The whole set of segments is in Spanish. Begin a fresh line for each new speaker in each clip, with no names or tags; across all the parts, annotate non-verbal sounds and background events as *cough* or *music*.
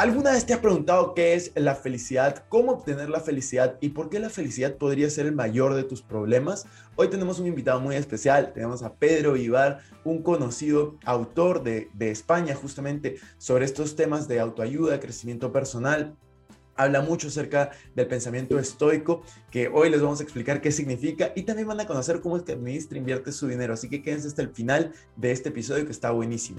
¿Alguna vez te has preguntado qué es la felicidad, cómo obtener la felicidad y por qué la felicidad podría ser el mayor de tus problemas? Hoy tenemos un invitado muy especial, tenemos a Pedro Ibar, un conocido autor de, de España justamente sobre estos temas de autoayuda, crecimiento personal, habla mucho acerca del pensamiento estoico, que hoy les vamos a explicar qué significa y también van a conocer cómo es que administra e invierte su dinero. Así que quédense hasta el final de este episodio que está buenísimo.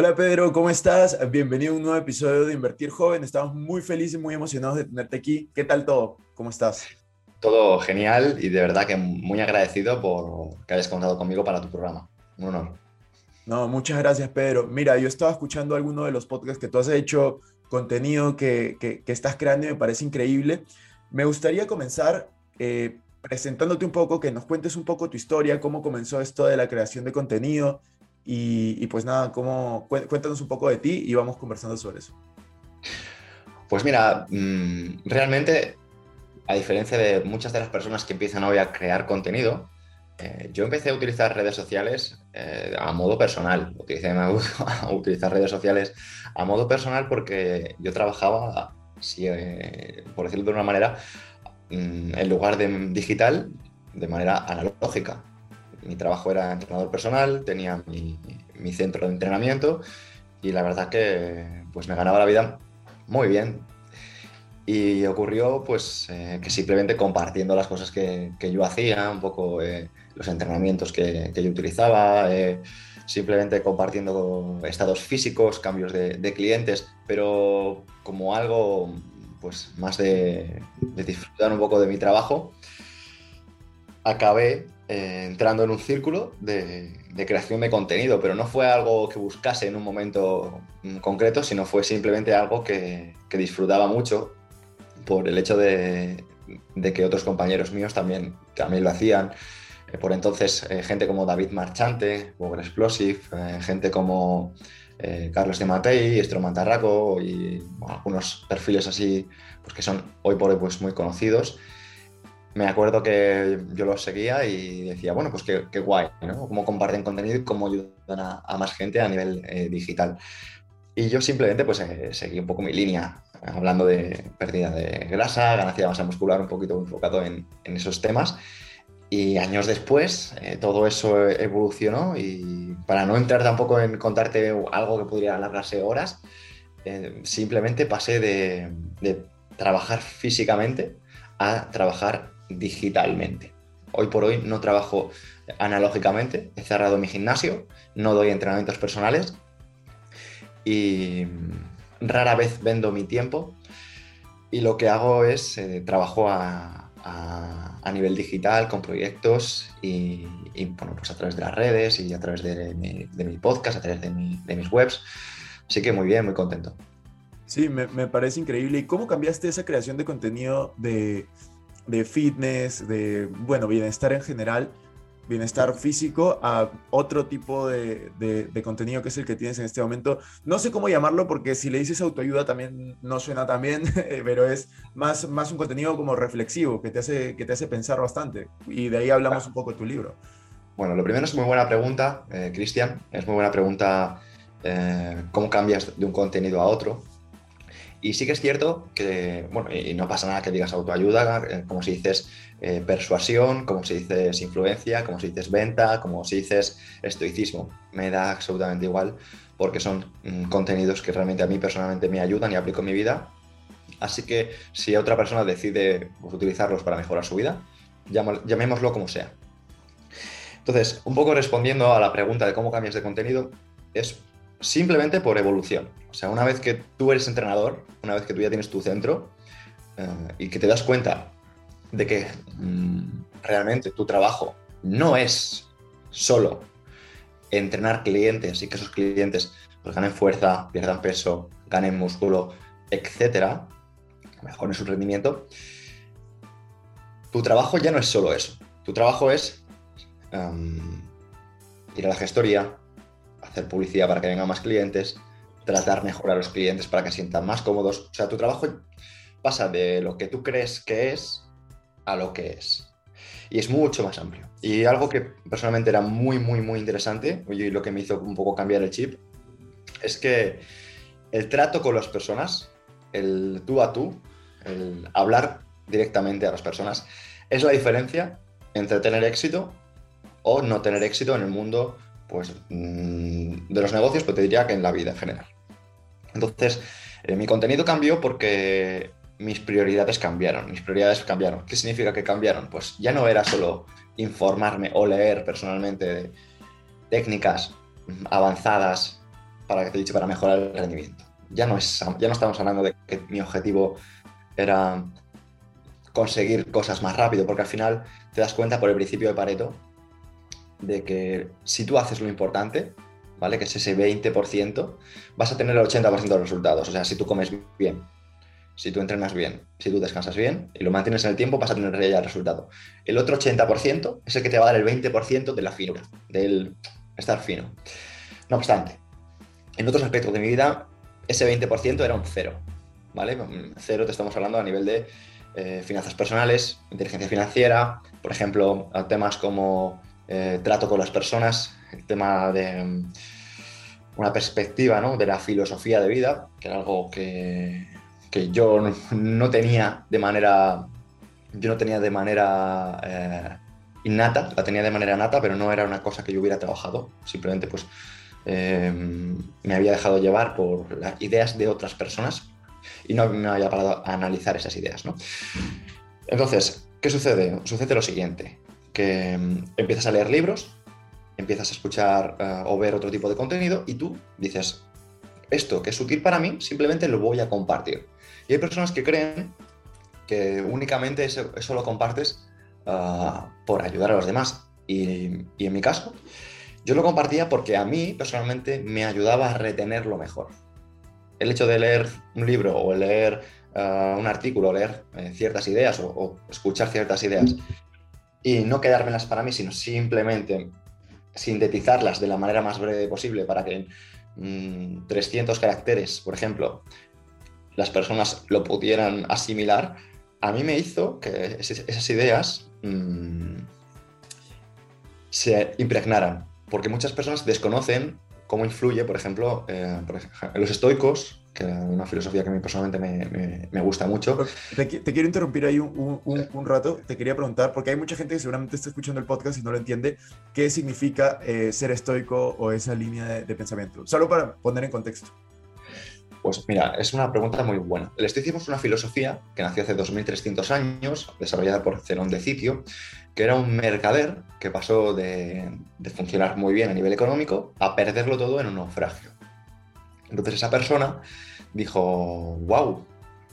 Hola Pedro, ¿cómo estás? Bienvenido a un nuevo episodio de Invertir Joven. Estamos muy felices y muy emocionados de tenerte aquí. ¿Qué tal todo? ¿Cómo estás?
Todo genial y de verdad que muy agradecido por que hayas contado conmigo para tu programa. Un honor.
No, muchas gracias Pedro. Mira, yo estaba escuchando alguno de los podcasts que tú has hecho, contenido que, que, que estás creando y me parece increíble. Me gustaría comenzar eh, presentándote un poco, que nos cuentes un poco tu historia, cómo comenzó esto de la creación de contenido y, pues nada, cómo, cuéntanos un poco de ti y vamos conversando sobre eso.
Pues mira, mmm, realmente, a diferencia de muchas de las personas que empiezan hoy a crear contenido, eh, yo empecé a utilizar redes sociales eh, a modo personal. Utilicé a *laughs* utilizar redes sociales a modo personal porque yo trabajaba, eh, por decirlo de una manera, mmm, en lugar de digital, de manera analógica. Mi trabajo era entrenador personal, tenía mi, centro de entrenamiento y la verdad que pues me ganaba la vida muy bien. Y ocurrió pues eh, que simplemente compartiendo las cosas que, yo hacía, un poco eh, los entrenamientos que, yo utilizaba, eh, simplemente compartiendo estados físicos, cambios de, clientes, pero como algo pues más de, disfrutar un poco de mi trabajo, acabé entrando en un círculo de, creación de contenido, pero no fue algo que buscase en un momento concreto, sino fue simplemente algo que, que disfrutaba mucho por el hecho de, que otros compañeros míos también, también lo hacían. Eh, por entonces, eh, gente como David Marchante, Google Explosive, eh, gente como eh, Carlos de Matei, Estroman Tarraco y algunos perfiles así pues que son hoy por hoy pues, muy conocidos me acuerdo que yo los seguía y decía, bueno, pues qué, qué guay, ¿no? Cómo comparten contenido y cómo ayudan a, a más gente a nivel eh, digital. Y yo simplemente pues eh, seguí un poco mi línea, hablando de pérdida de grasa, ganancia de masa muscular, un poquito enfocado en, en esos temas. Y años después eh, todo eso evolucionó y para no entrar tampoco en contarte algo que podría alargarse horas, eh, simplemente pasé de, de trabajar físicamente a trabajar digitalmente. Hoy por hoy no trabajo analógicamente, he cerrado mi gimnasio, no doy entrenamientos personales y rara vez vendo mi tiempo y lo que hago es eh, trabajo a, nivel digital con proyectos y, bueno, pues a través de las redes y a través de mi, de mi podcast, a través de, mi, de, mis webs. Así que muy bien, muy contento.
Sí, me, me parece increíble. ¿Y cómo cambiaste esa creación de contenido de, de fitness, de, bueno, bienestar en general, bienestar físico, a otro tipo de, de, contenido que es el que tienes en este momento. No sé cómo llamarlo porque si le dices autoayuda también no suena tan bien, *laughs* pero es más, más un contenido como reflexivo, que te, hace, que te hace pensar bastante. Y de ahí hablamos un poco de tu libro.
Bueno, lo primero es muy buena pregunta, eh, Cristian. Es muy buena pregunta eh, cómo cambias de un contenido a otro. Y sí que es cierto que, bueno, y no pasa nada que digas autoayuda, eh, como si dices eh, persuasión, como si dices influencia, como si dices venta, como si dices estoicismo. Me da absolutamente igual porque son mm, contenidos que realmente a mí personalmente me ayudan y aplico en mi vida. Así que si otra persona decide pues, utilizarlos para mejorar su vida, llamémoslo como sea. Entonces, un poco respondiendo a la pregunta de cómo cambias de contenido, es simplemente por evolución. O sea, una vez que tú eres entrenador, una vez que tú ya tienes tu centro eh, y que te das cuenta de que mm, realmente tu trabajo no es solo entrenar clientes y que esos clientes pues, ganen fuerza, pierdan peso, ganen músculo, etcétera, mejoren su rendimiento, tu trabajo ya no es solo eso. Tu trabajo es em, ir a la gestoría, hacer publicidad para que vengan más clientes, tratar mejor a los clientes para que sientan más cómodos. O sea, tu trabajo pasa de lo que tú crees que es a lo que es. Y es mucho más amplio. Y algo que personalmente era muy, muy, muy interesante, y lo que me hizo un poco cambiar el chip, es que el trato con las personas, el tú a tú, el hablar directamente a las personas, es la diferencia entre tener éxito o no tener éxito en el mundo pues, mm, de los negocios, pero te diría que en la vida en general. Entonces, eh, mi contenido cambió porque mis prioridades cambiaron. Mis prioridades cambiaron. ¿Qué significa que cambiaron? Pues ya no era solo informarme o leer personalmente técnicas avanzadas para que te dicho para mejorar el rendimiento. Ya no, es, ya no estamos hablando de que mi objetivo era conseguir cosas más rápido, porque al final te das cuenta por el principio de Pareto de que si tú haces lo importante, ¿vale? Que es ese 20%, vas a tener el 80% de resultados. O sea, si tú comes bien, si tú entrenas bien, si tú descansas bien y lo mantienes en el tiempo, vas a tener ya el resultado. El otro 80% es el que te va a dar el 20% de la finura, del estar fino. No obstante, en otros aspectos de mi vida, ese 20% era un cero, ¿vale? Cero te estamos hablando a nivel de eh, finanzas personales, inteligencia financiera, por ejemplo, temas como eh, trato con las personas, el tema de mm, una perspectiva ¿no? de la filosofía de vida, que era algo que, que yo no, tenía de manera, yo no tenía de manera eh, innata, la tenía de manera nata, pero no era una cosa que yo hubiera trabajado, simplemente pues eh, me había dejado llevar por las ideas de otras personas y no me había parado a analizar esas ideas. ¿no? Entonces, ¿qué sucede? Sucede lo siguiente, que mm, empiezas a leer libros, empiezas a escuchar eh, o ver otro tipo de contenido y tú dices, esto que es útil para mí, simplemente lo voy a compartir. Y hay personas que creen que únicamente eso, lo compartes ah, por ayudar a los demás. Y, en mi caso, yo lo compartía porque a mí personalmente me ayudaba a retenerlo mejor. El hecho de leer un libro o leer ah, un artículo, leer eh, ciertas ideas o escuchar ciertas ideas y no quedármelas para mí, sino simplemente sintetizarlas de la manera más breve posible para que en mm, 300 caracteres, por ejemplo, las personas lo pudieran asimilar, a mí me hizo que es- esas ideas mm, se impregnaran, porque muchas personas desconocen cómo influye, por ejemplo, eh, los estoicos, que es una filosofía que a mí personalmente me, me- me gusta mucho.
Te, qui- te quiero interrumpir ahí un, un- un- un rato. Te quería preguntar, porque hay mucha gente que seguramente está escuchando el podcast y no lo entiende, qué significa eh, ser estoico o esa línea de, de pensamiento. Solo para poner en contexto.
Pues mira, es una pregunta muy buena. El estoicismo es una filosofía que nació hace 2300 años, desarrollada por Zenón de Citio, que era un mercader que pasó de, de funcionar muy bien a nivel económico a perderlo todo en un naufragio. Entonces esa persona dijo, wow,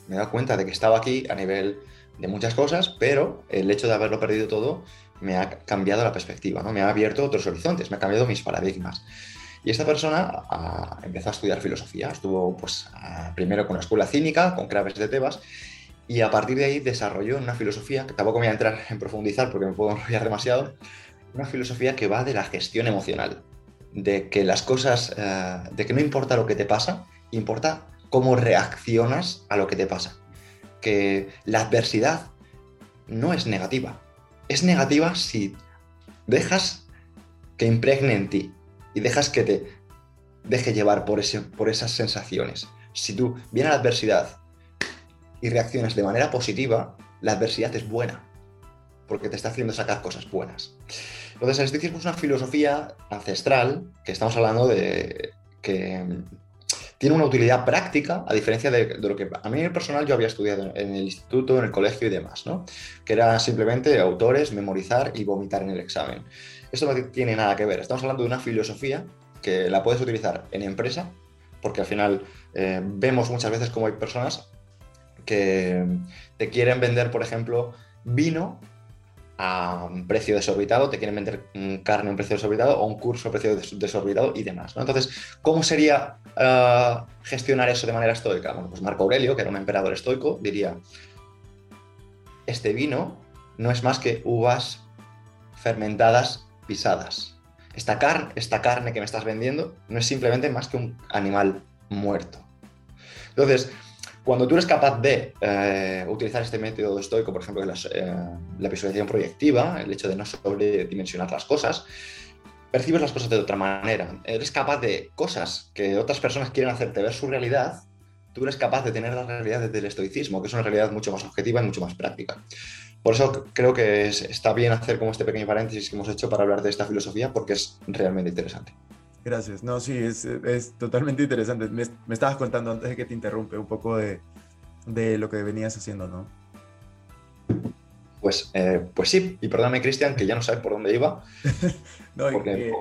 me he dado cuenta de que estaba aquí a nivel de muchas cosas, pero el hecho de haberlo perdido todo me ha cambiado la perspectiva, ¿no? me ha abierto otros horizontes, me ha cambiado mis paradigmas. Y esta persona ah, empezó a estudiar filosofía, estuvo pues, ah, primero con la escuela cínica, con Craves de Tebas, y a partir de ahí desarrolló una filosofía, que tampoco voy a entrar en profundizar porque me puedo enrollar demasiado, una filosofía que va de la gestión emocional, de que las cosas, eh, de que no importa lo que te pasa, importa cómo reaccionas a lo que te pasa. Que la adversidad no es negativa, es negativa si dejas que impregne en ti y dejas que te deje llevar por, ese, por esas sensaciones. Si tú viene la adversidad y reaccionas de manera positiva, la adversidad es buena, porque te está haciendo sacar cosas buenas. Entonces, el estoicismo es una filosofía ancestral que estamos hablando de que mm, tiene una utilidad práctica, a diferencia de, lo que a mí en el personal yo había estudiado en el instituto, en el colegio y demás, ¿no? Que era simplemente autores, memorizar y vomitar en el examen. Esto no tiene nada que ver. Estamos hablando de una filosofía que la puedes utilizar en empresa, porque al final eh, vemos muchas veces como hay personas que te quieren vender, por ejemplo, vino a un precio desorbitado, te quieren vender mm, carne a un precio desorbitado o un curso a precio des- desorbitado y demás. Entonces, ¿cómo sería eh, gestionar eso de manera estoica? Bueno, pues Marco Aurelio, que era un emperador estoico, diría, este vino no es más que uvas fermentadas pisadas. Esta, car- esta carne que me estás vendiendo no es simplemente más que un animal muerto. Entonces, cuando tú eres capaz de eh, utilizar este método estoico, por ejemplo, eh, la visualización proyectiva, el hecho de no sobredimensionar las cosas, percibes las cosas de otra manera. Eres capaz de cosas que otras personas quieren hacerte ver su realidad, tú eres capaz de tener la realidad desde el estoicismo, que es una realidad mucho más objetiva y mucho más práctica. Por eso creo que es- está bien hacer como este pequeño paréntesis que hemos hecho para hablar de esta filosofía, porque es realmente interesante.
Gracias. No, sí, es, es totalmente interesante. Me, me estabas contando antes de que te interrumpe un poco de, de lo que venías haciendo, ¿no?
Pues, eh, pues sí, y perdóname, Cristian, que ya no sabes por dónde iba, *laughs*
No,
porque
que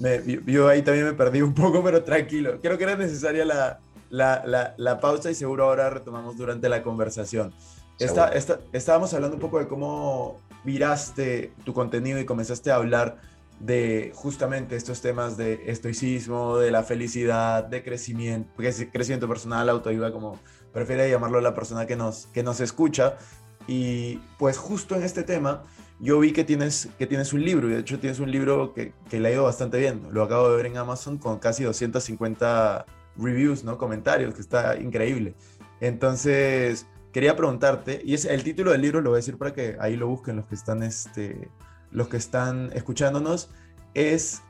me- yo, yo ahí también me perdí un poco, pero tranquilo. Creo que era necesaria la, la, la, la pausa y seguro ahora retomamos durante la conversación. Esta- esta- estábamos hablando un poco de cómo viraste tu contenido y comenzaste a hablar de justamente estos temas de estoicismo, de la felicidad, de crecimiento, creci- crecimiento personal, autoayuda, como prefiere llamarlo la persona que nos, que nos escucha. Y pues justo en este tema, yo vi que tienes, que tienes un libro, y de hecho tienes un libro que, que le ha bastante bien. Lo acabo de ver en Amazon con casi 250 reviews, ¿no? Comentarios, que está increíble. Entonces, quería preguntarte, y es el título del libro, lo voy a decir para que ahí lo busquen los que están, este, los que están escuchándonos, es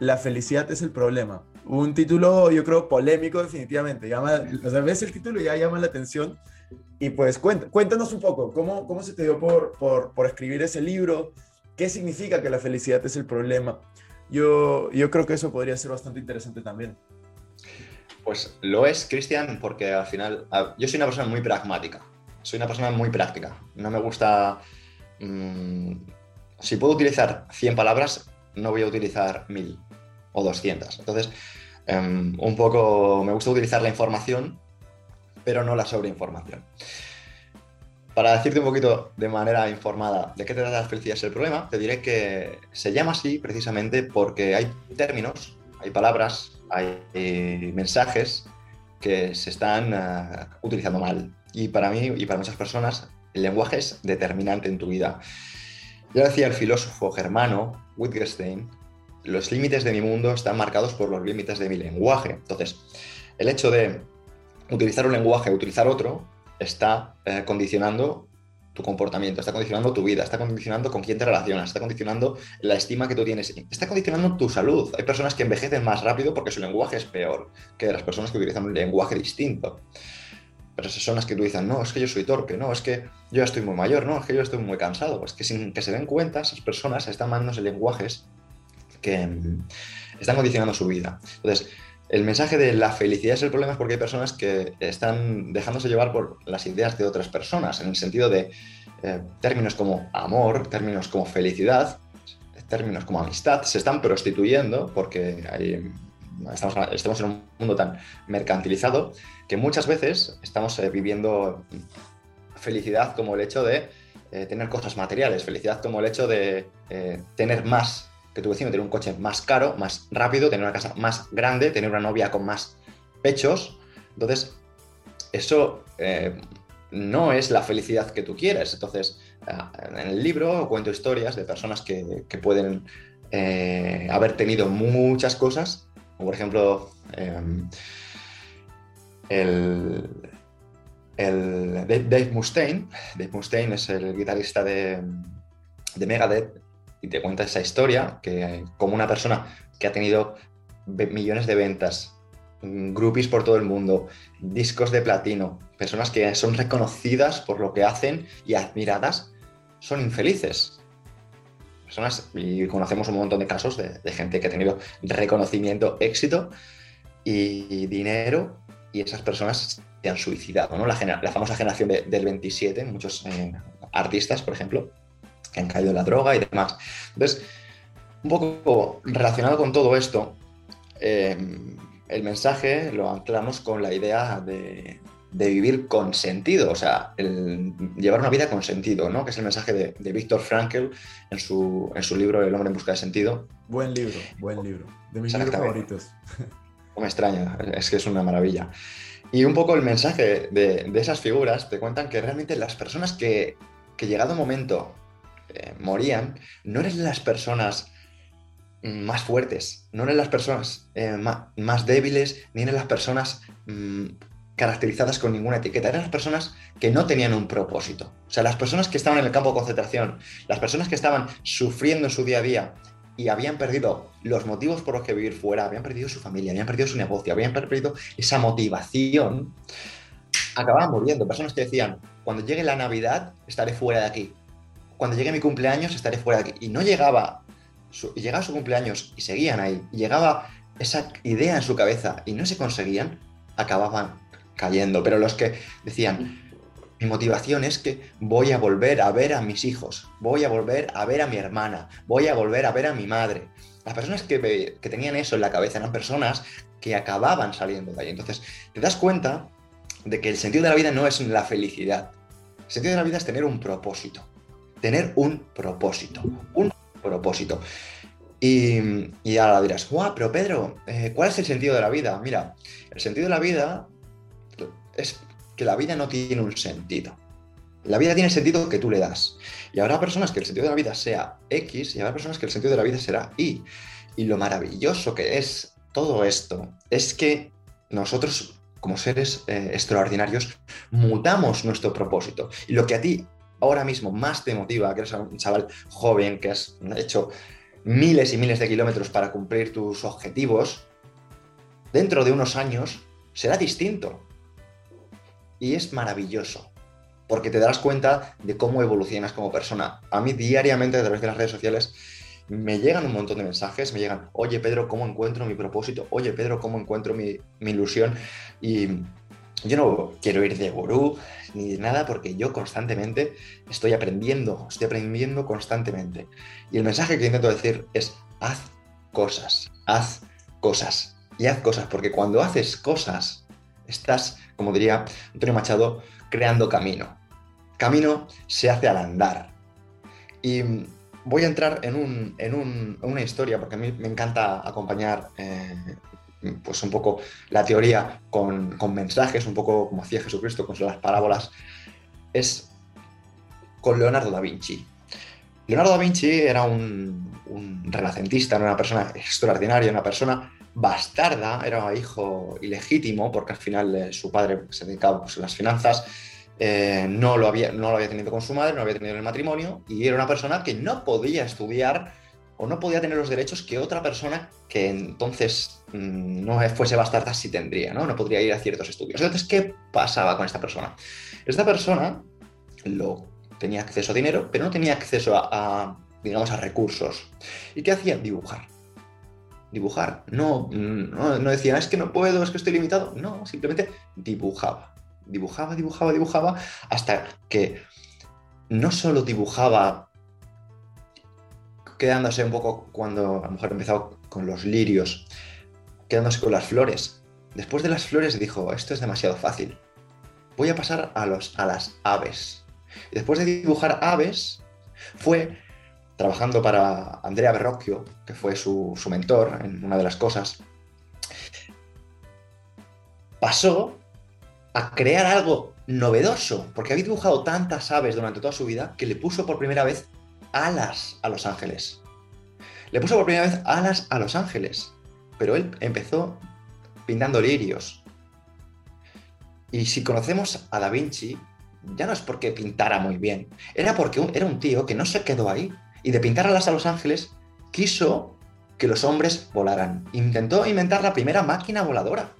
La felicidad es el problema. Un título, yo creo, polémico definitivamente. Llama, o sea, ves el título y ya llama la atención. Y pues cuéntanos un poco, ¿cómo, cómo se te dio por, por, por escribir ese libro? ¿Qué significa que la felicidad es el problema? Yo, yo creo que eso podría ser bastante interesante también.
Pues lo es, Cristian, porque al final yo soy una persona muy pragmática, soy una persona muy práctica. No me gusta... mm, si puedo utilizar 100 palabras, no voy a utilizar 1000 o 200. Entonces, em, un poco me gusta utilizar la información, pero no la sobreinformación. Para decirte un poquito de manera informada de qué trata la felicidad es el problema, te diré que se llama así precisamente porque hay términos, hay palabras, hay eh, mensajes que se están eh, utilizando mal. Y para mí y para muchas personas, el lenguaje es determinante en tu vida. Ya decía el filósofo germano Wittgenstein, los límites de mi mundo están marcados por los límites de mi lenguaje. Entonces, el hecho de utilizar un lenguaje, utilizar otro, está eh, condicionando tu comportamiento, está condicionando tu vida, está condicionando con quién te relacionas, está condicionando la estima que tú tienes, está condicionando tu salud. Hay personas que envejecen más rápido porque su lenguaje es peor que las personas que utilizan un lenguaje distinto. Esas que tú dices, no, es que yo soy torpe, no, es que yo estoy muy mayor, no, es que yo estoy muy cansado. Pues que sin que se den cuenta, esas personas están mandándose lenguajes que mm, están condicionando su vida. Entonces, el mensaje de la felicidad es el problema es porque hay personas que están dejándose llevar por las ideas de otras personas, en el sentido de eh, términos como amor, términos como felicidad, términos como amistad, se están prostituyendo porque hay- estamos, estamos en un mundo tan mercantilizado que muchas veces estamos eh, viviendo felicidad como el hecho de eh, tener cosas materiales, felicidad como el hecho de eh, tener más que tu vecino, tener un coche más caro, más rápido, tener una casa más grande, tener una novia con más pechos. Entonces, eso no es la felicidad que tú quieres. Entonces, ah, en el libro cuento historias de personas que, pueden haber tenido muchas cosas, por ejemplo em, el, Dave Dave Mustaine. Dave Mustaine es el guitarrista de, de Megadeth y te cuenta esa historia, que como una persona que ha tenido millones de ventas, mm, groupies por todo el mundo, discos de platino, personas que son reconocidas por lo que hacen y admiradas, son infelices. Personas, y conocemos un montón de casos de, gente que ha tenido reconocimiento, éxito y dinero, y esas personas se han suicidado, ¿no? La, famosa generación de- del 27, muchos eh, artistas, por ejemplo, que han caído en la droga y demás. Entonces, un poco relacionado con todo esto, eh, el mensaje lo anclamos con la idea de, de vivir con sentido, o sea, el llevar una vida con sentido, ¿no? Que es el mensaje de, de Víctor Frankl en su, en su libro El hombre en busca de sentido.
Buen libro, buen libro. De mis libros favoritos.
No me extraña, es que es una maravilla. Y un poco el mensaje de, de esas figuras te cuentan que realmente las personas que, que llegado un momento eh, morían, no eran las personas más fuertes, no eran las personas eh, más, débiles, ni eran las personas mm, caracterizadas con ninguna etiqueta, eran las personas que no tenían un propósito. O sea, las personas que estaban en el campo de concentración, las personas que estaban sufriendo en su día a día y habían perdido los motivos por los que vivir fuera, habían perdido su familia, habían perdido su negocio, habían perdido esa motivación, acababan muriendo. Personas que decían, cuando llegue la Navidad estaré fuera de aquí, cuando llegue mi cumpleaños estaré fuera de aquí. Y no llegaba, su, llegaba su cumpleaños y seguían ahí, llegaba esa idea en su cabeza y no se conseguían, acababan cayendo. Pero los que decían, mi motivación es que voy a volver a ver a mis hijos, voy a volver a ver a mi hermana, voy a volver a ver a mi madre. Las personas que, que tenían eso en la cabeza eran personas que acababan saliendo de ahí. Entonces, te das cuenta de que el sentido de la vida no es la felicidad. El sentido de la vida es tener un propósito. Tener un propósito. Un propósito. Y, y ahora dirás, guau, pero Pedro, eh, ¿cuál es el sentido de la vida? Mira, el sentido de la vida es que la vida no tiene un sentido. La vida tiene sentido que tú le das. Y habrá personas que el sentido de la vida sea X y habrá personas que el sentido de la vida será Y. Y lo maravilloso que es todo esto es que nosotros, como seres eh, extraordinarios, mutamos nuestro propósito. Y lo que a ti ahora mismo más te motiva, que eres un chaval joven, que has hecho miles y miles de kilómetros para cumplir tus objetivos, dentro de unos años será distinto. Y es maravilloso, porque te darás cuenta de cómo evolucionas como persona. A mí diariamente a través de las redes sociales me llegan un montón de mensajes, me llegan, oye Pedro, ¿cómo encuentro mi propósito? Oye Pedro, ¿cómo encuentro mi, mi ilusión? Y yo no quiero ir de gurú ni de nada porque yo constantemente estoy aprendiendo, estoy aprendiendo constantemente. Y el mensaje que intento decir es, haz cosas, haz cosas y haz cosas, porque cuando haces cosas, estás, como diría Antonio Machado, creando camino. Camino se hace al andar. Y voy a entrar en, un, en un- una historia, porque a mí me encanta acompañar eh, pues un poco la teoría con, con mensajes, un poco como hacía Jesucristo con las parábolas, es con Leonardo da Vinci. Leonardo da Vinci era un, un renacentista, era una persona extraordinaria, una persona bastarda, era hijo ilegítimo, porque al final eh, su padre se dedicaba pues, a las finanzas, eh, no, lo había, no lo había tenido con su madre, no lo había tenido en el matrimonio, y era una persona que no podía estudiar o no podía tener los derechos que otra persona que entonces mm, no fuese bastarda sí tendría, ¿no? No podría ir a ciertos estudios. Entonces, ¿qué pasaba con esta persona? Esta persona lo, tenía acceso a dinero, pero no tenía acceso a, a, digamos, a recursos. ¿Y qué hacía? Dibujar. Dibujar. No, no, decía, es que no puedo, es que estoy limitado. No, simplemente dibujaba. Dibujaba, dibujaba, dibujaba, hasta que no solo dibujaba quedándose un poco cuando a lo mejor empezó con los lirios, quedándose con las flores. Después de las flores dijo, esto es demasiado fácil. Voy a pasar a, los, a las aves. Y después de dibujar aves, fue trabajando para Andrea Berrocchio, que fue su, su mentor en una de las cosas, pasó a crear algo novedoso, porque había dibujado tantas aves durante toda su vida que le puso por primera vez alas a los ángeles. Le puso por primera vez alas a los ángeles, pero él empezó pintando lirios. Y si conocemos a Da Vinci, ya no es porque pintara muy bien, era porque era un tío que no se quedó ahí. Y de pintar alas a los ángeles, quiso que los hombres volaran. Intentó inventar la primera máquina voladora,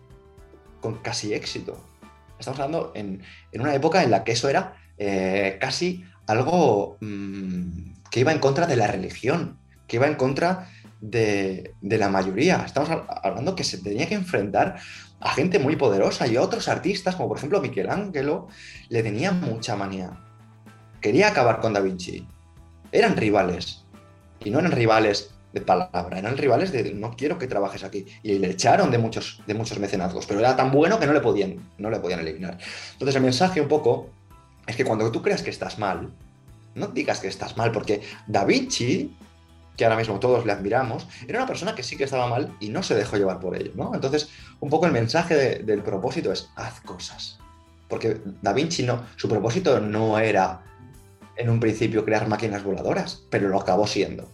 con casi éxito. Estamos hablando en, una época en la que eso era eh, casi algo mm, que iba en contra de la religión, que iba en contra de, de la mayoría. Estamos hab- hablando que se tenía que enfrentar a gente muy poderosa y a otros artistas, como por ejemplo Michelangelo, le tenía mucha manía. Quería acabar con Da Vinci. Eran rivales. Y no eran rivales de palabra, eran rivales de no quiero que trabajes aquí. Y le echaron de muchos, de muchos mecenazgos, pero era tan bueno que no le podían, no le podían eliminar. Entonces el mensaje un poco es que cuando tú creas que estás mal, no digas que estás mal, porque Da Vinci, que ahora mismo todos le admiramos, era una persona que sí que estaba mal y no se dejó llevar por ello, ¿no? Entonces, un poco el mensaje de- del propósito es haz cosas. Porque Da Vinci no, su propósito no era en un principio crear máquinas voladoras, pero lo acabó siendo.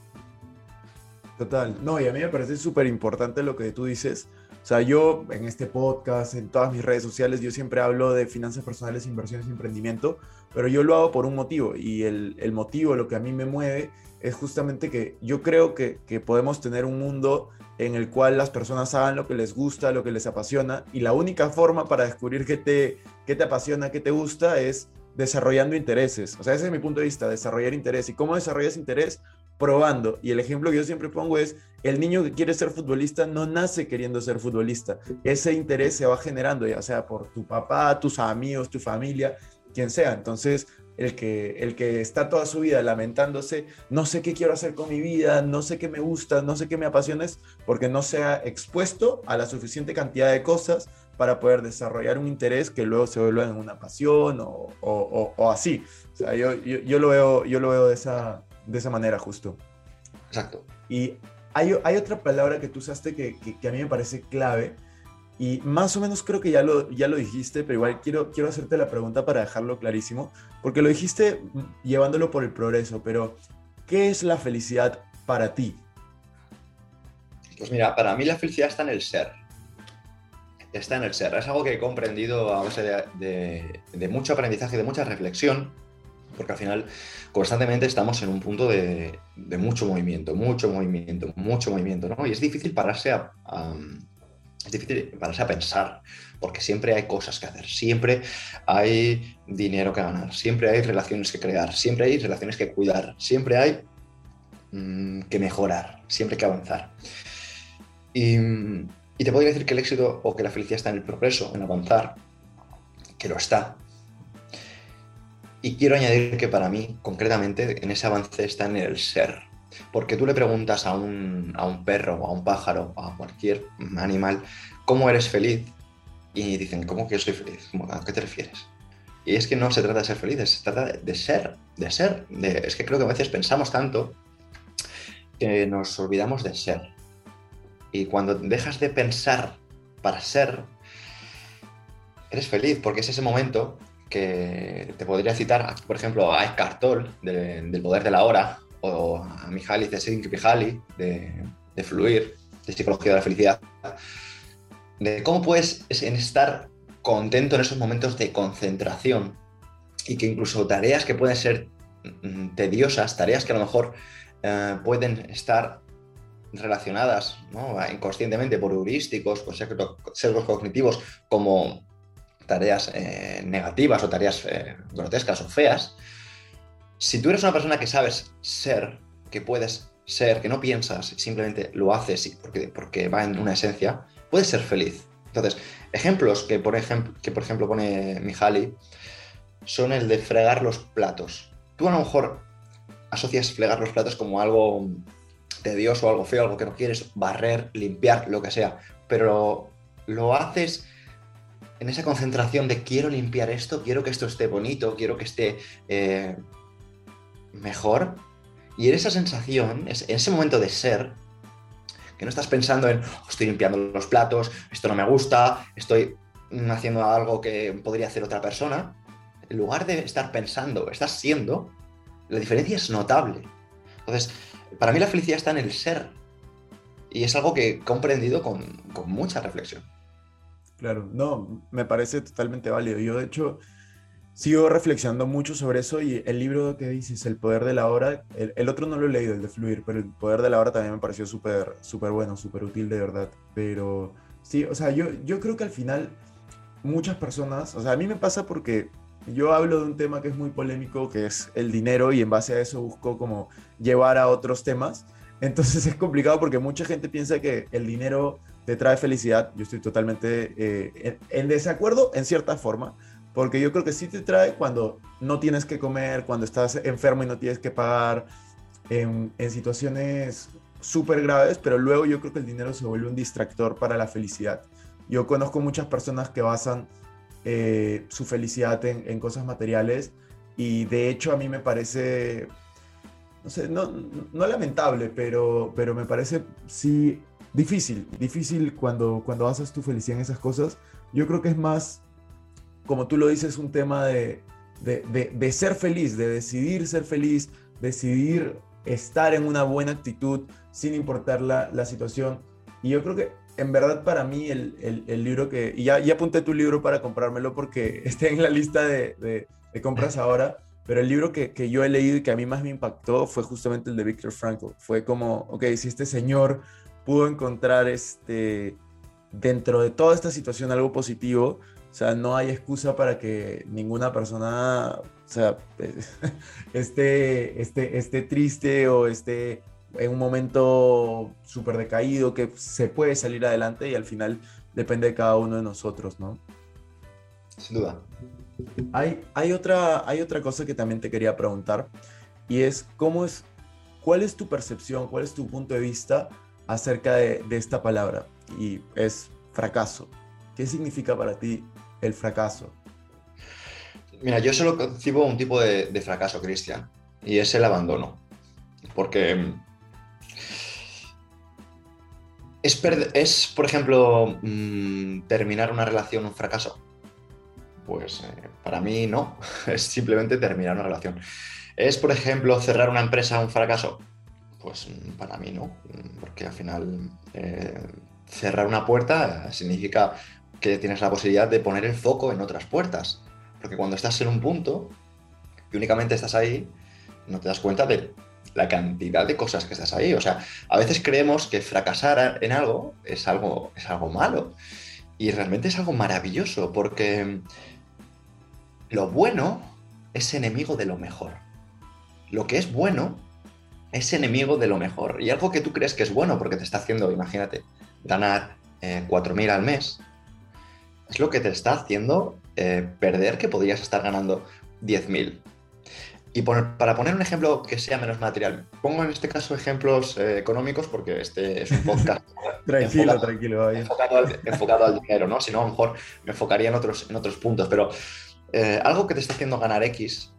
Total. No, y a mí me parece súper importante lo que tú dices. O sea, yo en este podcast, en todas mis redes sociales, yo siempre hablo de finanzas personales, inversiones y emprendimiento, pero yo lo hago por un motivo. Y el, el motivo, lo que a mí me mueve, es justamente que yo creo que, que podemos tener un mundo en el cual las personas hagan lo que les gusta, lo que les apasiona, y la única forma para descubrir qué te, qué te apasiona, qué te gusta, es desarrollando intereses. O sea, ese es mi punto de vista, desarrollar interés. ¿Y cómo desarrollas interés? Probando. Y el ejemplo que yo siempre pongo es, el niño que quiere ser futbolista no nace queriendo ser futbolista. Ese interés se va generando, ya sea por tu papá, tus amigos, tu familia, quien sea. Entonces, el que, el que está toda su vida lamentándose, no sé qué quiero hacer con mi vida, no sé qué me gusta, no sé qué me apasiona, es porque no se ha expuesto a la suficiente cantidad de cosas para poder desarrollar un interés que luego se vuelva en una pasión o, o- o- o así. O sea, yo, yo, yo lo veo, yo lo veo de, esa, de esa manera justo.
Exacto.
Y hay, hay otra palabra que tú usaste que, que- que a mí me parece clave y más o menos creo que ya lo, ya lo dijiste, pero igual quiero, quiero hacerte la pregunta para dejarlo clarísimo, porque lo dijiste llevándolo por el progreso, pero ¿qué es la felicidad para ti?
Pues mira, para mí la felicidad está en el ser. Está en el ser. Es algo que he comprendido a base de, mucho aprendizaje, de mucha reflexión, porque al final constantemente estamos en un punto de, mucho movimiento, mucho movimiento, mucho movimiento, ¿no? Y es difícil pararse a, a- es difícil pararse a pensar, porque siempre hay cosas que hacer, siempre hay dinero que ganar, siempre hay relaciones que crear, siempre hay relaciones que cuidar, siempre hay mm, que mejorar, siempre hay que avanzar. Y, y te podría decir que el éxito o que la felicidad está en el progreso, en avanzar, que lo está. Y quiero añadir que para mí, concretamente, en ese avance está en el ser. Porque tú le preguntas a un, a un perro, a un pájaro, a cualquier animal, ¿cómo eres feliz? Y dicen, ¿cómo que yo soy feliz? ¿Cómo- ¿A qué te refieres? Y es que no se trata de ser felices, se trata de, ser, de ser. es que creo que a veces pensamos tanto que nos olvidamos de ser. Y cuando dejas de pensar para ser, eres feliz, porque es ese momento que te podría citar, por ejemplo, a Eckhart Tolle, de- del poder de la hora, o a Mihaly Csikszentmihalyi, de, de Fluir, de Psicología de la Felicidad, de cómo puedes estar contento en esos momentos de concentración y que incluso tareas que pueden ser mm, tediosas, tareas que a lo mejor eh, pueden estar relacionadas ¿no? inconscientemente por heurísticos, por sesgos cognitivos, como tareas eh, negativas o tareas eh, grotescas o feas, si tú eres una persona que sabes ser, que puedes ser, que no piensas, simplemente lo haces y porque, porque va en una esencia, puedes ser feliz. Entonces, ejemplos que por, ejemplo, que por ejemplo pone Mihaly son el de fregar los platos. Tú a lo mejor asocias fregar los platos como algo tedioso, algo feo, algo que no quieres, barrer, limpiar, lo que sea, pero lo haces en esa concentración de quiero limpiar esto, quiero que esto esté bonito, quiero que esté eh, mejor. Y en esa sensación, en ese momento de ser, que no estás pensando en "Oh, estoy limpiando los platos, esto no me gusta, estoy haciendo algo que podría hacer otra persona, en lugar de estar pensando, estás siendo, la diferencia es notable. Entonces, para mí la felicidad está en el ser. Y es algo que he comprendido con, con mucha reflexión.
Claro, no, me parece totalmente válido. Yo, de hecho, sigo reflexionando mucho sobre eso y el libro que dices, El Poder de la Hora, el, otro no lo he leído, el de Fluir, pero El Poder de la Hora también me pareció súper, súper bueno, súper útil de verdad. Pero sí, o sea, yo, yo creo que al final muchas personas, o sea, a mí me pasa porque yo hablo de un tema que es muy polémico, que es el dinero, y en base a eso busco como llevar a otros temas. Entonces *laughs* es complicado porque mucha gente piensa que el dinero te trae felicidad. Yo estoy totalmente eh, en, en desacuerdo en cierta forma, porque yo creo que sí te trae cuando no tienes que comer, cuando estás enfermo y no tienes que pagar, en, en situaciones súper graves, pero luego yo creo que el dinero se vuelve un distractor para la felicidad. Yo conozco muchas personas que basan eh, su felicidad en, cosas materiales y de hecho a mí me parece, no sé, no, no lamentable, pero, pero me parece sí difícil, difícil cuando, cuando basas tu felicidad en esas cosas. Yo creo que es más como tú lo dices, un tema de, de, de, de, ser feliz, de decidir ser feliz, decidir estar en una buena actitud sin importar la, la situación. Y yo creo que en verdad para mí el, el, el libro que, y ya, ya, apunté tu libro para comprármelo porque *laughs* está en la lista de, de compras ahora, pero el libro que, que, yo he leído y que a mí más me impactó fue justamente el de Viktor Frankl. Fue como, ok, si este señor pudo encontrar este, dentro de toda esta situación algo positivo, o sea, no hay excusa para que ninguna persona, o sea, *laughs* esté, esté, esté triste o esté en un momento súper decaído, que se puede salir adelante y al final depende de cada uno de nosotros, ¿no?
Sin duda.
Hay, hay, otra, hay otra cosa que también te quería preguntar y es, ¿cómo es, ¿cuál es tu percepción, cuál es tu punto de vista acerca de, de esta palabra? Y es fracaso. ¿Qué significa para ti el fracaso?
Mira, yo solo concibo un tipo de, de fracaso, Cristian, y es el abandono. Porque es, por ejemplo, mmm, terminar una relación un fracaso. Pues eh, para mí no, *laughs* es simplemente terminar una relación. ¿Es, por ejemplo, cerrar una empresa un fracaso? Pues para mí no, porque al final eh, cerrar una puerta significa que tienes la posibilidad de poner el foco en otras puertas. Porque cuando estás en un punto y únicamente estás ahí, no te das cuenta de la cantidad de cosas que estás ahí. O sea, a veces creemos que fracasar en algo es algo, es algo malo. Y realmente es algo maravilloso, porque lo bueno es enemigo de lo mejor. Lo que es bueno es enemigo de lo mejor. Y algo que tú crees que es bueno porque te está haciendo, imagínate, ganar eh, 4.000 al mes, es lo que te está haciendo eh, perder que podrías estar ganando 10.000. Y por, para poner un ejemplo que sea menos material, pongo en este caso ejemplos eh, económicos porque este es un podcast
tranquilo, *laughs*
enfocado,
tranquilo,
enfocado, al, enfocado, al, dinero, ¿no? Si no, a lo mejor me enfocaría en otros, en otros puntos. Pero eh, algo que te está haciendo ganar X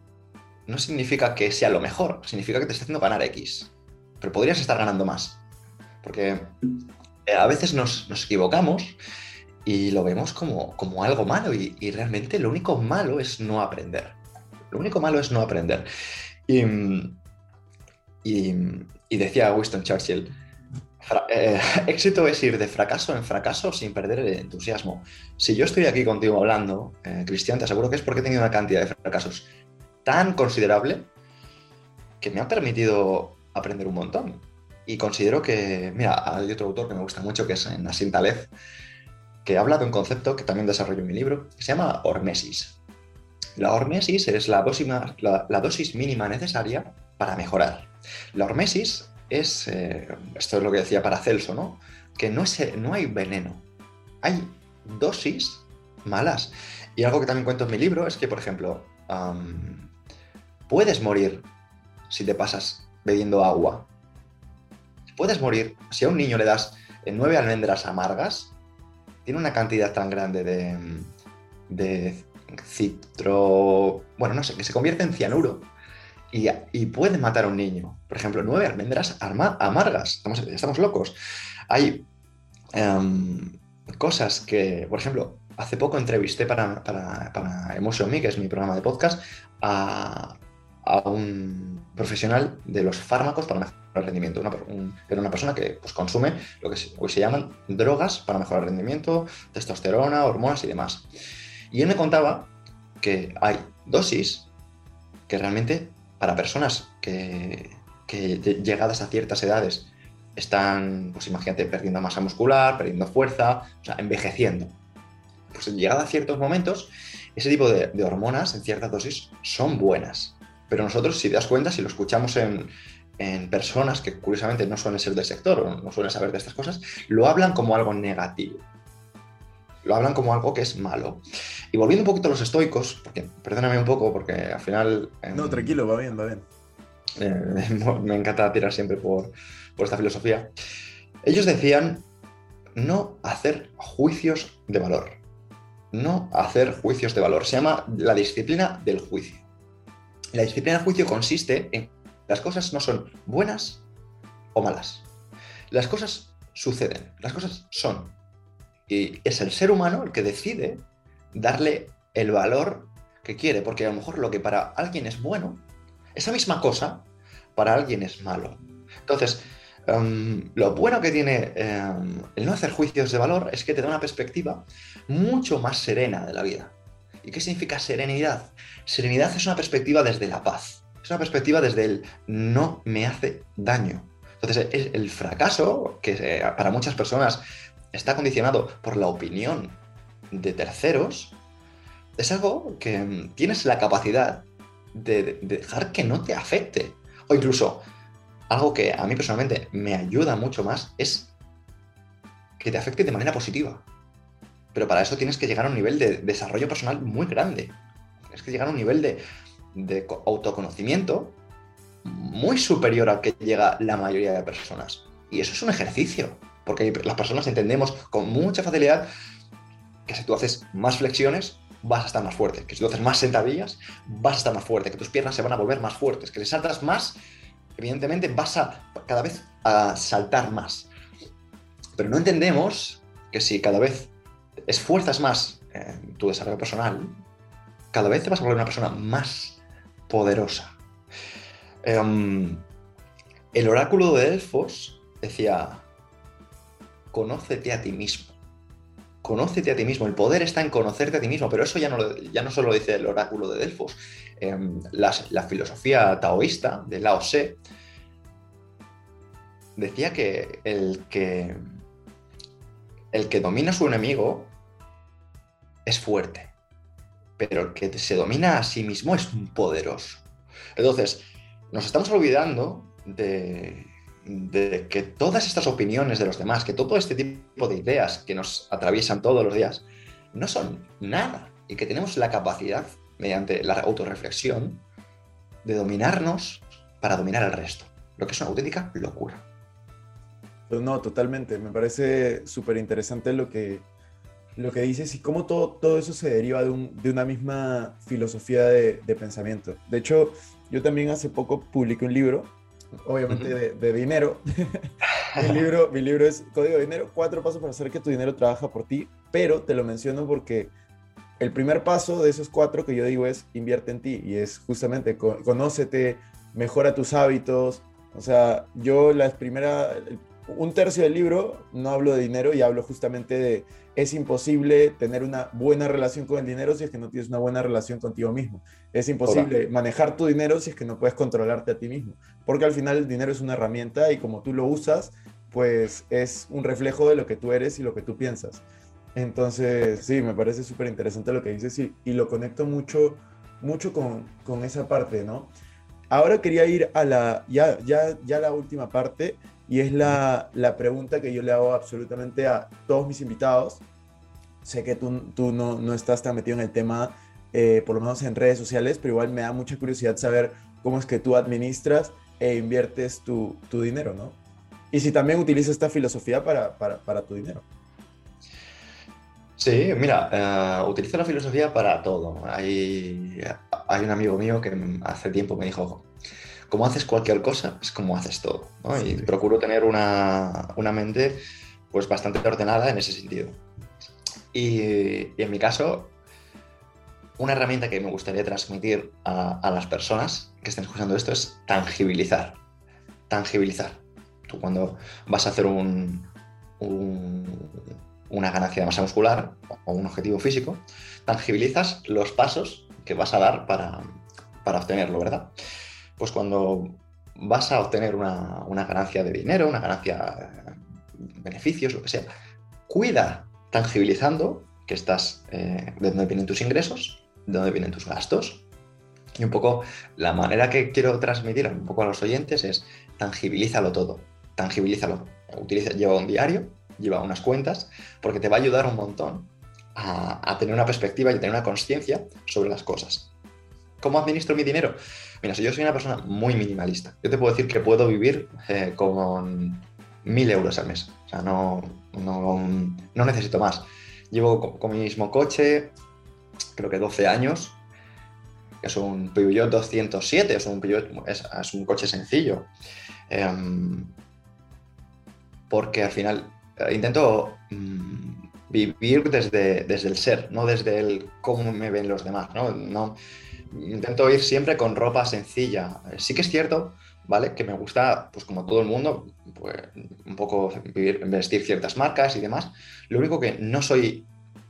no significa que sea lo mejor, significa que te está haciendo ganar X. Pero podrías estar ganando más. Porque eh, a veces nos, nos equivocamos y lo vemos como, como algo malo y, y, realmente lo único malo es no aprender. Lo único malo es no aprender. Y, decía Winston Churchill, eh, *laughs* éxito es ir de fracaso en fracaso sin perder el entusiasmo. Si yo estoy aquí contigo hablando, eh, Cristian, te aseguro que es porque he tenido una cantidad de fracasos tan considerable que me ha permitido aprender un montón. Y considero que, mira, hay otro autor que me gusta mucho, que es Nassim Taleb, que habla de un concepto que también desarrollo en mi libro, que se llama hormesis. La hormesis es la dosis, mínima necesaria para mejorar. La hormesis es, eh, esto es lo que decía Paracelso, ¿no? Que no, es, no hay veneno, hay dosis malas. Y algo que también cuento en mi libro es que, por ejemplo, puedes morir si te pasas bebiendo agua. Puedes morir si a un niño le das nueve almendras amargas, tiene una cantidad tan grande de, de citro... Bueno, no sé, que se convierte en cianuro y, y, puede matar a un niño. Por ejemplo, nueve almendras amargas. Estamos, estamos locos. Hay um, cosas que, por ejemplo, hace poco entrevisté para, para, para Emotion Me, que es mi programa de podcast, a, a un profesional de los fármacos para mejorar el rendimiento. Una, un, era una persona que pues, consume lo que, se, lo que se llaman drogas para mejorar el rendimiento, testosterona, hormonas y demás. Y él me contaba que hay dosis que realmente para personas que, que lle- llegadas a ciertas edades están, pues imagínate, perdiendo masa muscular, perdiendo fuerza, o sea, envejeciendo. Pues llegada a ciertos momentos, ese tipo de, de hormonas en ciertas dosis son buenas. Pero nosotros, si te das cuenta, si lo escuchamos en, en personas que curiosamente no suelen ser del sector o no suelen saber de estas cosas, lo hablan como algo negativo. Lo hablan como algo que es malo. Y volviendo un poquito a los estoicos, porque perdóname un poco, porque al final. em,
No, tranquilo, va bien, va bien.
eh, *laughs* me encanta tirar siempre por, por esta filosofía. Ellos decían no hacer juicios de valor. No hacer juicios de valor. Se llama la disciplina del juicio. La disciplina del juicio consiste en las cosas no son buenas o malas. Las cosas suceden, las cosas son. Y es el ser humano el que decide darle el valor que quiere, porque a lo mejor lo que para alguien es bueno, esa misma cosa para alguien es malo. Entonces, em, lo bueno que tiene em, el no hacer juicios de valor es que te da una perspectiva mucho más serena de la vida. ¿Y qué significa serenidad? Serenidad es una perspectiva desde la paz, es una perspectiva desde el no me hace daño. Entonces, es el fracaso, que eh, para muchas personas está condicionado por la opinión de terceros, es algo que mm, tienes la capacidad de, de- de dejar que no te afecte. O incluso, algo que a mí personalmente me ayuda mucho más es que te afecte de manera positiva. Pero para eso tienes que llegar a un nivel de desarrollo personal muy grande. Tienes que llegar a un nivel de, de co- autoconocimiento muy superior al que llega la mayoría de personas. Y eso es un ejercicio, porque las personas entendemos con mucha facilidad que si tú haces más flexiones, vas a estar más fuerte. Que si tú haces más sentadillas, vas a estar más fuerte. Que tus piernas se van a volver más fuertes. Que si saltas más, evidentemente vas a cada vez a saltar más. Pero no entendemos que si cada vez esfuerzas más en tu desarrollo personal, cada vez te vas a volver una persona más poderosa. Em, el oráculo de Delfos decía, conócete a ti mismo. Conócete a ti mismo. El poder está en conocerte a ti mismo, pero eso ya no, ya no solo lo dice el oráculo de Delfos. Em, las- la filosofía taoísta de Lao Tse decía que el que el que domina a su enemigo es fuerte, pero el que se domina a sí mismo es poderoso. Entonces, nos estamos olvidando de, de que todas estas opiniones de los demás, que todo este tipo de ideas que nos atraviesan todos los días, no son nada y que tenemos la capacidad, mediante la autorreflexión, de dominarnos para dominar al resto, lo que es una auténtica locura.
Pues no, totalmente. Me parece súper interesante lo que, lo que dices y cómo todo, todo eso se deriva de, un- de una misma filosofía de, de pensamiento. De hecho, yo también hace poco publiqué un libro, obviamente de, de dinero. *laughs* mi, libro, mi libro es Código de Dinero, cuatro pasos para hacer que tu dinero trabaja por ti, pero te lo menciono porque el primer paso de esos cuatro que yo digo es invierte en ti y es justamente co- conócete, mejora tus hábitos. O sea, yo la primera, el- un tercio del libro no hablo de dinero y hablo justamente de es imposible tener una buena relación con el dinero si es que no tienes una buena relación contigo mismo. Es imposible manejar tu dinero si es que no puedes controlarte a ti mismo. Porque al final el dinero es una herramienta y como tú lo usas, pues es un reflejo de lo que tú eres y lo que tú piensas. Entonces, sí, me parece súper interesante lo que dices y, y lo conecto mucho, mucho con, con esa parte, ¿no? Ahora quería ir a la, ya, ya, ya la última parte y es la, la pregunta que yo le hago absolutamente a todos mis invitados. Sé que tú, tú no, no estás tan metido en el tema, eh, por lo menos en redes sociales, pero igual me da mucha curiosidad saber cómo es que tú administras e inviertes tu, tu dinero, ¿no? Y si también utilizas esta filosofía para, para, para tu dinero.
Sí, mira, eh, utilizo la filosofía para todo. Hay, hay un amigo mío que hace tiempo me dijo, como haces cualquier cosa, es como haces todo. ¿no? Y
Sí.
procuro tener una, una mente pues bastante ordenada en ese sentido. Y, y en mi caso, una herramienta que me gustaría transmitir a, a las personas que estén escuchando esto es tangibilizar. Tangibilizar. Tú cuando vas a hacer un, un- una ganancia de masa muscular o un objetivo físico, tangibilizas los pasos que vas a dar para, para obtenerlo, ¿verdad? Pues cuando vas a obtener una, ganancia de dinero, una ganancia, eh, beneficios, lo que sea, cuida tangibilizando que estás, eh, de dónde vienen tus ingresos, de dónde vienen tus gastos. Y un poco la manera que quiero transmitir un poco a los oyentes es tangibilízalo todo, tangibilízalo. Utiliza, lleva un diario, lleva unas cuentas, porque te va a ayudar un montón a, a tener una perspectiva y tener una conciencia sobre las cosas. ¿Cómo administro mi dinero? Mira, si yo soy una persona muy minimalista, yo te puedo decir que puedo vivir eh, con mil euros al mes. O sea, no, no, necesito más. Llevo con, mi mismo coche, creo que 12 años. Es un Peugeot 207, es un, Peugeot, es, un coche sencillo. Em, porque al final eh, intento mm, vivir desde, desde el ser, no desde el cómo me ven los demás. No, intento ir siempre con ropa sencilla. Sí que es cierto, ¿vale? Que me gusta, pues como todo el mundo, pues, un poco vivir, vestir ciertas marcas y demás. Lo único que no soy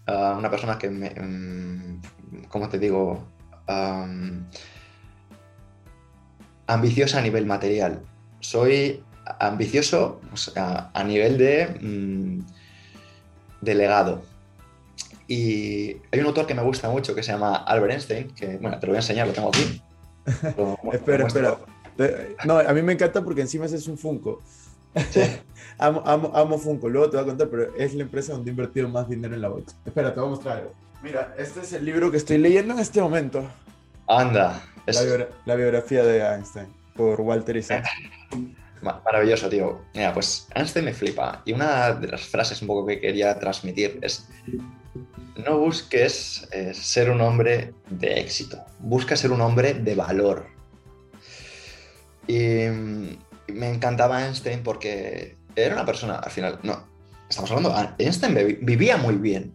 ah, una persona que me, mm, ¿cómo te digo? Am, ambiciosa a nivel material. Soy ambicioso a nivel de, mm, de legado. Y hay un autor que me gusta mucho que se llama Albert Einstein, que, bueno, te lo voy a enseñar, lo tengo aquí. *laughs* Lo-
Espera, espera. No, a mí me encanta porque encima ese es un Funko. *laughs* amo, amo, amo Funko, luego te voy a contar, pero es la empresa donde he invertido más dinero en la bolsa. Espera, te voy a mostrar algo. Mira, este es el libro que estoy leyendo en este momento.
Anda, es
La, biogra- la biografía de Einstein, por Walter Isaac. *laughs*
ma- maravilloso, tío. Mira, pues Einstein me flipa. Y una de las frases un poco que quería transmitir es, no busques eh, ser un hombre de éxito, busca ser un hombre de valor. Y me encantaba Einstein porque era una persona, al final, no, estamos hablando, Einstein vi- vivía muy bien,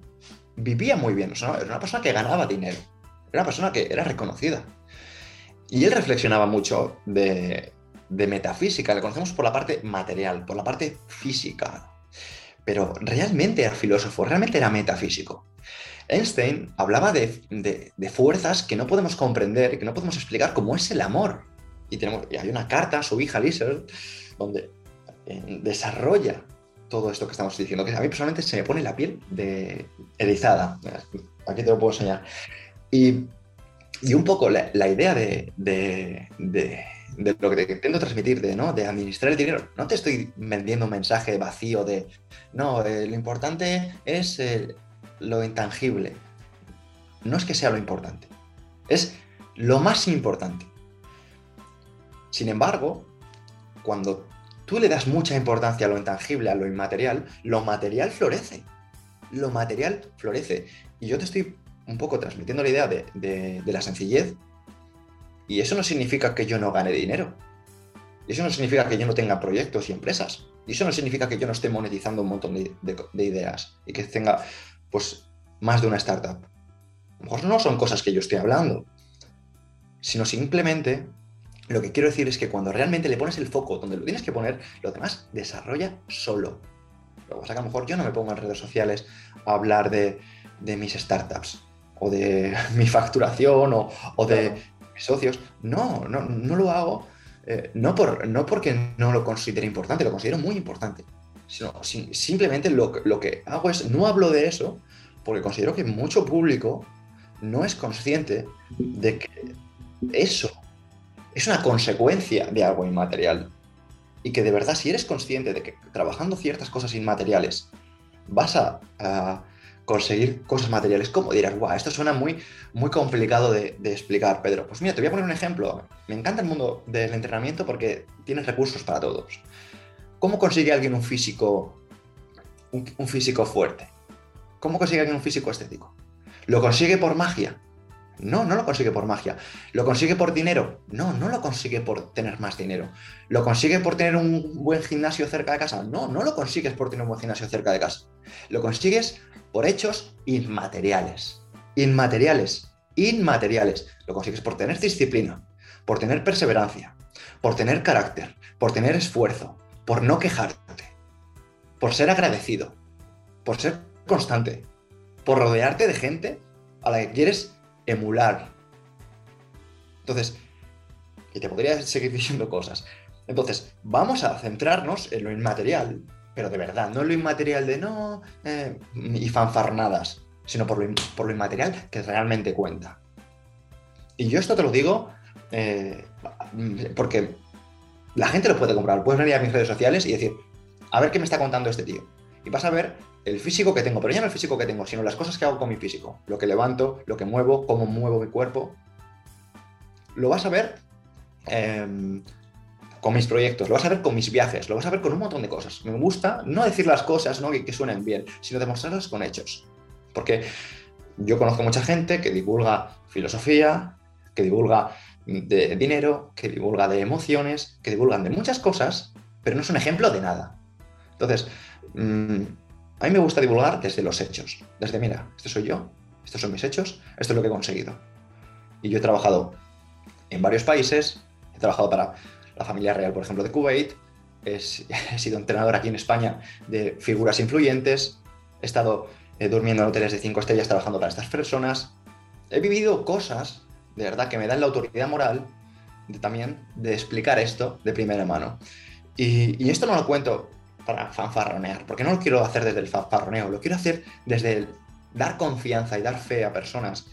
vivía muy bien, era una persona que ganaba dinero, era una persona que era reconocida. Y él reflexionaba mucho de, de metafísica, le conocemos por la parte material, por la parte física, pero realmente era filósofo, realmente era metafísico. Einstein hablaba de, de- fuerzas que no podemos comprender que no podemos explicar, como es el amor. Y, tenemos, y hay una carta a su hija Lizard donde eh, desarrolla todo esto que estamos diciendo, que a mí personalmente se me pone la piel de erizada. Aquí te lo puedo enseñar. Y, y un poco la, idea de, de- de- de lo que te intento transmitir, de, ¿no? de administrar el dinero, no te estoy vendiendo un mensaje vacío de, no, eh, lo importante es eh, lo intangible. No es que sea lo importante, es lo más importante. Sin embargo, cuando tú le das mucha importancia a lo intangible, a lo inmaterial, lo material florece. Lo material florece. Y yo te estoy un poco transmitiendo la idea de, de- la sencillez. Y eso no significa que yo no gane dinero. Y eso no significa que yo no tenga proyectos y empresas. Y eso no significa que yo no esté monetizando un montón de- de ideas y que tenga pues más de una startup. A lo mejor no son cosas que yo estoy hablando, sino simplemente lo que quiero decir es que cuando realmente le pones el foco donde lo tienes que poner, lo demás desarrolla solo. Lo que pasa es que a lo mejor yo no me pongo en redes sociales a hablar de, de mis startups o de *laughs* mi facturación o, o de
Claro.
mis socios. No, no, no lo hago. eh, no, por, no porque no lo considere importante, lo considero muy importante. Sino, si- simplemente lo, que- hago es, no hablo de eso porque considero que mucho público no es consciente de que eso es una consecuencia de algo inmaterial. Y que de verdad, si eres consciente de que trabajando ciertas cosas inmateriales vas a, a conseguir cosas materiales, como dirás, guau, esto suena muy, muy complicado de, de explicar, Pedro. Pues mira, te voy a poner un ejemplo. Me encanta el mundo del entrenamiento porque tienes recursos para todos. ¿Cómo consigue alguien un físico, un, físico fuerte? ¿Cómo consigue alguien un físico estético? ¿Lo consigue por magia? No, no lo consigue por magia. ¿Lo consigue por dinero? No, no lo consigue por tener más dinero. ¿Lo consigue por tener un buen gimnasio cerca de casa? No, no lo consigues por tener un buen gimnasio cerca de casa. Lo consigues por hechos inmateriales. Inmateriales. Inmateriales. Lo consigues por tener disciplina, por tener perseverancia, por tener carácter, por tener esfuerzo, por no quejarte, por ser agradecido, por ser constante, por rodearte de gente a la que quieres emular, Entonces, y te podría seguir *laughs* diciendo cosas. Entonces, vamos a centrarnos en lo inmaterial, pero de verdad, no en lo inmaterial de no eh, y fanfarnadas, sino por lo, inmaterial que realmente cuenta. Y yo esto te lo digo eh, porque la gente lo puede comprar. Puedes venir a mis redes sociales y decir, a ver qué me está contando este tío. Y vas a ver el físico que tengo, pero ya no el físico que tengo, sino las cosas que hago con mi físico. Lo que levanto, lo que muevo, cómo muevo mi cuerpo. Lo vas a ver eh, con mis proyectos, lo vas a ver con mis viajes, lo vas a ver con un montón de cosas. Me gusta no decir las cosas ¿no? que, que suenen bien, sino demostrarlas con hechos. Porque yo conozco mucha gente que divulga filosofía, que divulga de dinero, que divulga de emociones, que divulgan de muchas cosas, pero no es un ejemplo de nada. Entonces, mm, a mí me gusta divulgar desde los hechos. Desde, mira, este soy yo, estos son mis hechos, esto es lo que he conseguido. Y yo he trabajado en varios países, he trabajado para la familia real, por ejemplo, de Kuwait, *laughs* he, sido entrenador aquí en España de figuras influyentes, he estado eh, durmiendo en hoteles de cinco estrellas trabajando para estas personas. He vivido cosas, de verdad, que me dan la autoridad moral de, también de explicar esto de primera mano. Y, esto no lo cuento para fanfarronear, porque no lo quiero hacer desde el fanfarroneo, lo quiero hacer desde el dar confianza y dar fe a personas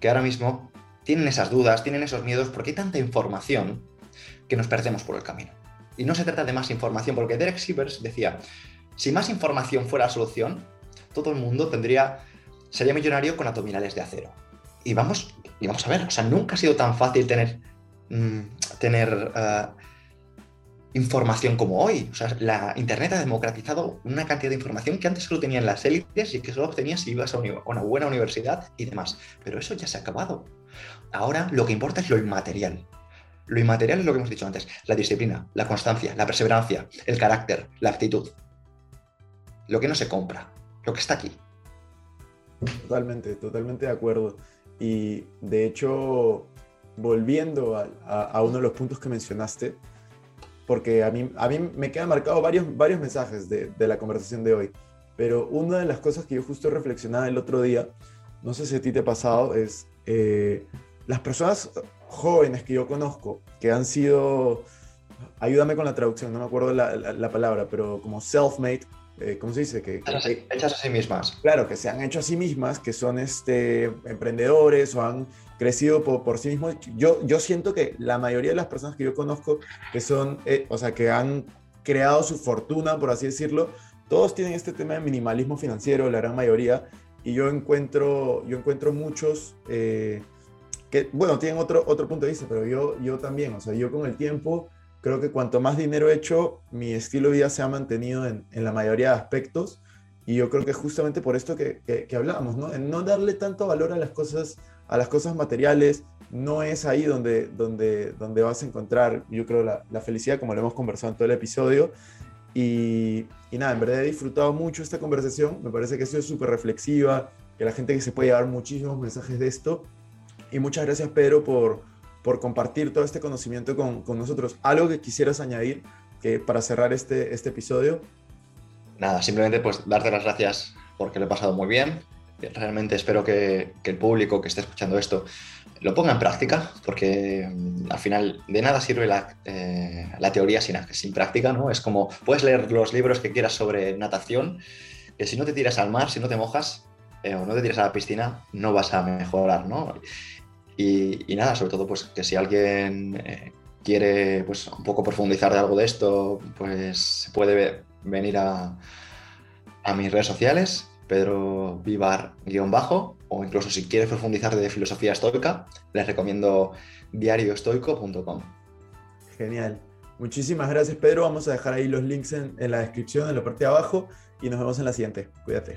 que ahora mismo tienen esas dudas, tienen esos miedos, porque hay tanta información que nos perdemos por el camino. Y no se trata de más información, porque Derek Sivers decía, si más información fuera la solución, todo el mundo tendría, sería millonario con abdominales de acero. Y vamos, y vamos a ver, o sea, nunca ha sido tan fácil tener, mm, tener eh, información como hoy. O sea, la Internet ha democratizado una cantidad de información que antes solo tenían las élites y que solo obtenías si ibas a una buena universidad y demás. Pero eso ya se ha acabado. Ahora lo que importa es lo inmaterial. Lo inmaterial es lo que hemos dicho antes, la disciplina, la constancia, la perseverancia, el carácter, la actitud. Lo que no se compra, lo que está aquí.
Totalmente, totalmente de acuerdo. Y de hecho, volviendo a, a- a uno de los puntos que mencionaste, porque a mí, a mí me quedan marcados varios, varios mensajes de, de la conversación de hoy, pero una de las cosas que yo justo reflexionaba el otro día, no sé si a ti te ha pasado, es eh, las personas jóvenes que yo conozco, que han sido, ayúdame con la traducción, no me acuerdo la, la- la palabra, pero como self-made, eh, ¿cómo se dice? Que, que-
Hechas, a sí mismas.
Claro, que se han hecho a sí mismas, que son este, emprendedores o han crecido por, por sí mismos. Yo, yo siento que la mayoría de las personas que yo conozco, que son, eh, o sea, que han creado su fortuna, por así decirlo, todos tienen este tema de minimalismo financiero, la gran mayoría, y yo encuentro, yo encuentro muchos eh, que, bueno, tienen otro, otro punto de vista, pero yo, yo también, o sea, yo con el tiempo creo que cuanto más dinero he hecho, mi estilo de vida se ha mantenido en, en la mayoría de aspectos. Y yo creo que justamente por esto que, que, que hablábamos, ¿no? En no darle tanto valor a las cosas, a las cosas materiales, no es ahí donde, donde, donde vas a encontrar, yo creo, la, la felicidad, como lo hemos conversado en todo el episodio. Y, y nada, en verdad he disfrutado mucho esta conversación, me parece que ha sido súper reflexiva, que la gente que se puede llevar muchísimos mensajes de esto. Y muchas gracias, Pedro, por, por compartir todo este conocimiento con, con nosotros. ¿Algo que quisieras añadir que para cerrar este, este episodio?
Nada, simplemente pues darte las gracias porque lo he pasado muy bien. Realmente espero que, que el público que esté escuchando esto lo ponga en práctica, porque mm, al final de nada sirve la, eh, la teoría sin, sin práctica, ¿no? Es como, puedes leer los libros que quieras sobre natación, que si no te tiras al mar, si no te mojas eh, o no te tiras a la piscina, no vas a mejorar, ¿no? Y, nada, sobre todo, pues que si alguien eh, quiere pues, un poco profundizar de algo de esto, pues puede ve- venir a, a mis redes sociales, Pedro Vivar-bajo, o incluso si quieres profundizar de filosofía estoica, les recomiendo diarioestoico.com.
Genial. Muchísimas gracias, Pedro. Vamos a dejar ahí los links en, en la descripción, en la parte de abajo, y nos vemos en la siguiente. Cuídate.